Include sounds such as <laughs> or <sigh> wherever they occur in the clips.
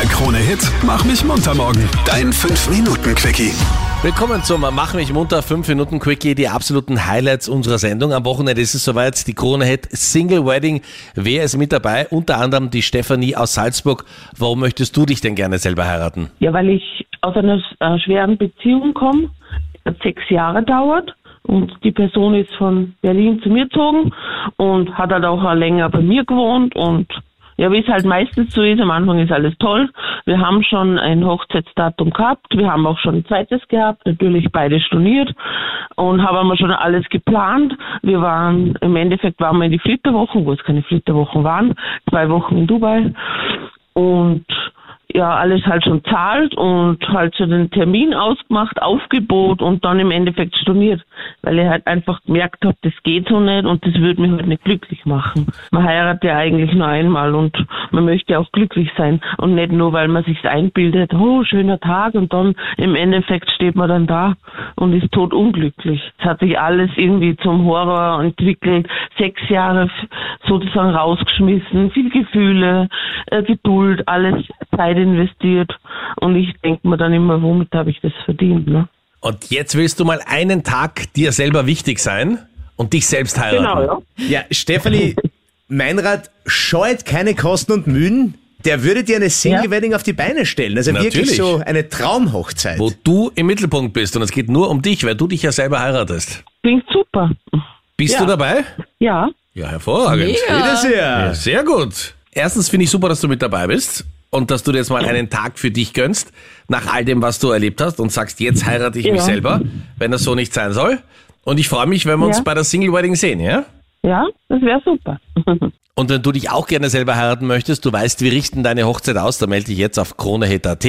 Der Krone-Hit Mach mich munter morgen. Dein 5-Minuten-Quickie. Willkommen zum Mach mich munter 5 Minuten Quickie, die absoluten Highlights unserer Sendung. Am Wochenende ist es soweit, die Krone Hit Single Wedding. Wer ist mit dabei? Unter anderem die Stefanie aus Salzburg. Warum möchtest du dich denn gerne selber heiraten? Ja, weil ich aus einer äh, schweren Beziehung komme. Hat sechs Jahre dauert. Und die Person ist von Berlin zu mir gezogen und hat halt auch länger bei mir gewohnt und ja, wie es halt meistens so ist, am Anfang ist alles toll. Wir haben schon ein Hochzeitsdatum gehabt, wir haben auch schon ein zweites gehabt, natürlich beide storniert und haben wir schon alles geplant. Wir waren, im Endeffekt waren wir in die Flitterwochen, wo es keine Flitterwochen waren, zwei Wochen in Dubai und ja alles halt schon zahlt und halt so den Termin ausgemacht, Aufgebot und dann im Endeffekt storniert, weil ich halt einfach gemerkt habe, das geht so nicht und das würde mich halt nicht glücklich machen. Man heiratet ja eigentlich nur einmal und man möchte auch glücklich sein und nicht nur, weil man sich einbildet, oh, schöner Tag und dann im Endeffekt steht man dann da und ist tot unglücklich. Es hat sich alles irgendwie zum Horror entwickelt, sechs Jahre sozusagen rausgeschmissen, viel Gefühle, äh, Geduld, alles Zeit investiert und ich denke mir dann immer, womit habe ich das verdient, ne? Und jetzt willst du mal einen Tag dir selber wichtig sein und dich selbst heiraten. Genau, ja. Ja, Stefanie, Meinrad scheut keine Kosten und Mühen. Der würde dir eine Single Ja. Wedding auf die Beine stellen. Also Natürlich. wirklich so eine Traumhochzeit. Wo du im Mittelpunkt bist und es geht nur um dich, weil du dich ja selber heiratest. Klingt super. Bist Ja. du dabei? Ja, Ja, hervorragend. Bitte sehr. Sehr gut. Erstens finde ich super, dass du mit dabei bist und dass du dir jetzt mal einen Tag für dich gönnst, nach all dem, was du erlebt hast und sagst, jetzt heirate ich mich Ja. selber, wenn das so nicht sein soll. Und ich freue mich, wenn wir uns Ja. bei der Single Wedding sehen, ja? ja, das wäre super. <laughs> Und wenn du dich auch gerne selber heiraten möchtest, du weißt, wir richten deine Hochzeit aus, dann melde dich jetzt auf kronehit.at.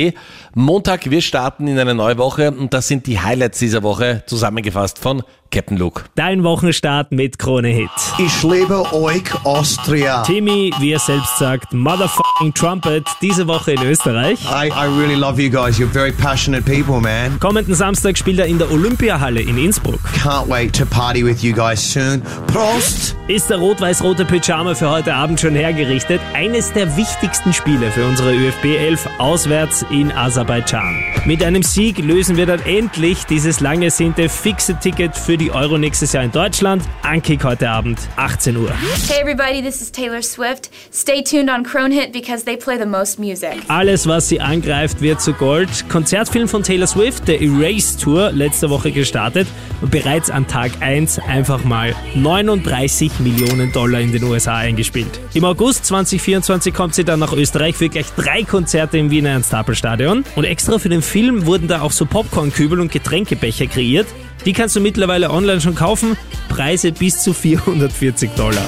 Montag, wir starten in eine neue Woche und das sind die Highlights dieser Woche, zusammengefasst von Captain Luke. Dein Wochenstart mit Krone Hit. Ich liebe euch, Austria. Timmy, wie er selbst sagt, Motherfucking Trumpet, diese Woche in Österreich. I, I really love you guys. You're very passionate people, man. Kommenden Samstag spielt er in der Olympiahalle in Innsbruck. Can't wait to party with you guys soon. Prost! Ist der rot-weiß-rote Pyjama für heute Abend schon hergerichtet? Eines der wichtigsten Spiele für unsere ÖFB 11 auswärts in Aserbaidschan. Mit einem Sieg lösen wir dann endlich dieses lang ersehnte fixe Ticket für die Euro nächstes Jahr in Deutschland. Ankick heute Abend, 18 Uhr. Hey everybody, this is Taylor Swift. Stay tuned on Crone Hit because they play the most music. Alles, was sie angreift, wird zu Gold. Konzertfilm von Taylor Swift, der Erase Tour, letzte Woche gestartet und bereits an Tag 1 einfach mal 39 Millionen Dollar in den USA eingespielt. Im August 2024 kommt sie dann nach Österreich für gleich drei Konzerte im Wiener Ernst-Happel-Stadion. Und extra für den Film wurden da auch so Popcornkübel und Getränkebecher kreiert. Die kannst du mittlerweile online schon kaufen. Preise bis zu 440 Dollar.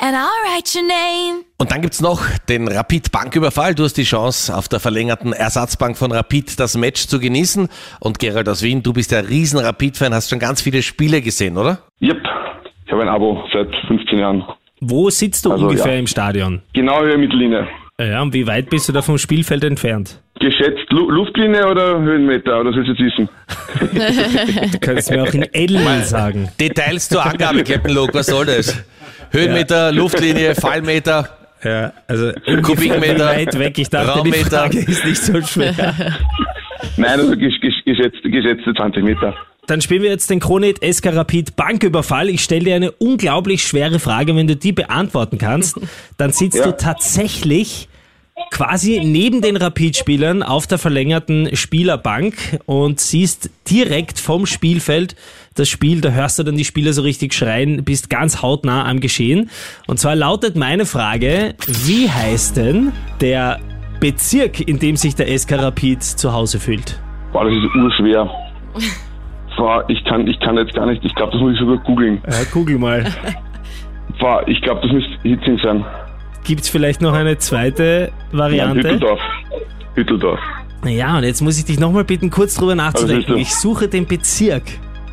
And I'll write your name. Und dann gibt's noch den Rapid-Banküberfall. Du hast die Chance, auf der verlängerten Ersatzbank von Rapid das Match zu genießen. Und Gerald aus Wien, du bist ja riesen Rapid-Fan, hast schon ganz viele Spiele gesehen, oder? Yep, ich habe ein Abo seit 15 Jahren. Wo sitzt du Also, ungefähr ja. im Stadion? Genau über Mittellinie. Ja, und wie weit bist du da vom Spielfeld entfernt? Geschätzt Lu Luftlinie oder Höhenmeter, oder sollst du jetzt wissen? <laughs> Du kannst mir auch in L sagen. Details zur Angabe, Captain Luke, was soll das? Höhenmeter, Luftlinie, Fallmeter. Ja, also Kubikmeter, weit weg. Ich dachte, die Raummeter. Frage ist nicht so schwer. <laughs> Nein, also gesch gesch geschätzt, geschätzte 20 Meter. Dann spielen wir jetzt den Kronet SK Rapid Banküberfall. Ich stelle dir eine unglaublich schwere Frage. Wenn du die beantworten kannst, <laughs> dann sitzt Ja. du tatsächlich quasi neben den Rapid-Spielern auf der verlängerten Spielerbank und siehst direkt vom Spielfeld das Spiel. Da hörst du dann die Spieler so richtig schreien, bist ganz hautnah am Geschehen. Und zwar lautet meine Frage, wie heißt denn der Bezirk, in dem sich der SK Rapid zu Hause fühlt? Boah, das ist urschwer. <laughs> Boah, ich kann, ich kann jetzt gar nicht, ich glaube, das muss ich sogar googeln. Ja, google mal. <laughs> Boah, ich glaube, das müsste Hitzing sein. Gibt's vielleicht noch eine zweite Nein, Variante? Hütteldorf. Hütteldorf. Ja, und jetzt muss ich dich nochmal bitten, kurz drüber nachzudenken. Also, Ich suche den Bezirk.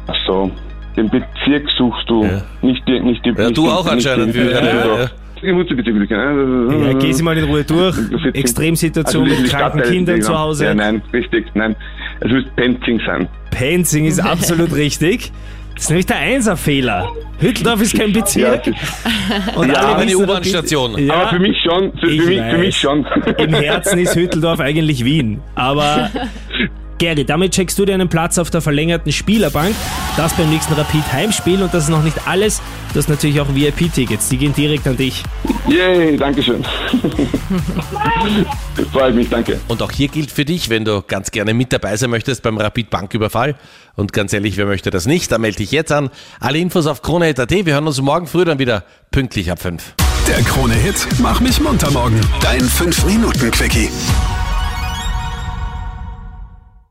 Ach so. Den Bezirk suchst du. Ja. Nicht die, nicht die. Ja, nicht du auch nicht anscheinend. die- Ja. Ich muss die bitte. Ja, geh sie mal in Ruhe durch. Extremsituation Also, mit kranken Kindern zu Hause. Ja, nein, richtig, nein. Es müsste Penzing sein. Penzing ist <laughs> absolut richtig. Das ist nämlich der Einser-Fehler. Hütteldorf ist kein Bezirk. <laughs> Und Ja, alle eine U-Bahn-Station. Ja, Aber für mich schon, für, für, mich, für mich schon. Im Herzen ist Hütteldorf eigentlich Wien. Aber <laughs> Gary, damit checkst du dir einen Platz auf der verlängerten Spielerbank. Das beim nächsten Rapid-Heimspiel und das ist noch nicht alles. Du hast natürlich auch VIP-Tickets, die gehen direkt an dich. Yay, danke schön. <laughs> Freut mich, danke. Und auch hier gilt für dich, wenn du ganz gerne mit dabei sein möchtest beim Rapid Banküberfall. Und ganz ehrlich, wer möchte das nicht? Da melde dich jetzt an. Alle Infos auf KroneHit.at. Wir hören uns morgen früh dann wieder pünktlich ab 5. Der Krone-Hit Mach mich munter morgen. Dein 5-Minuten-Quickie.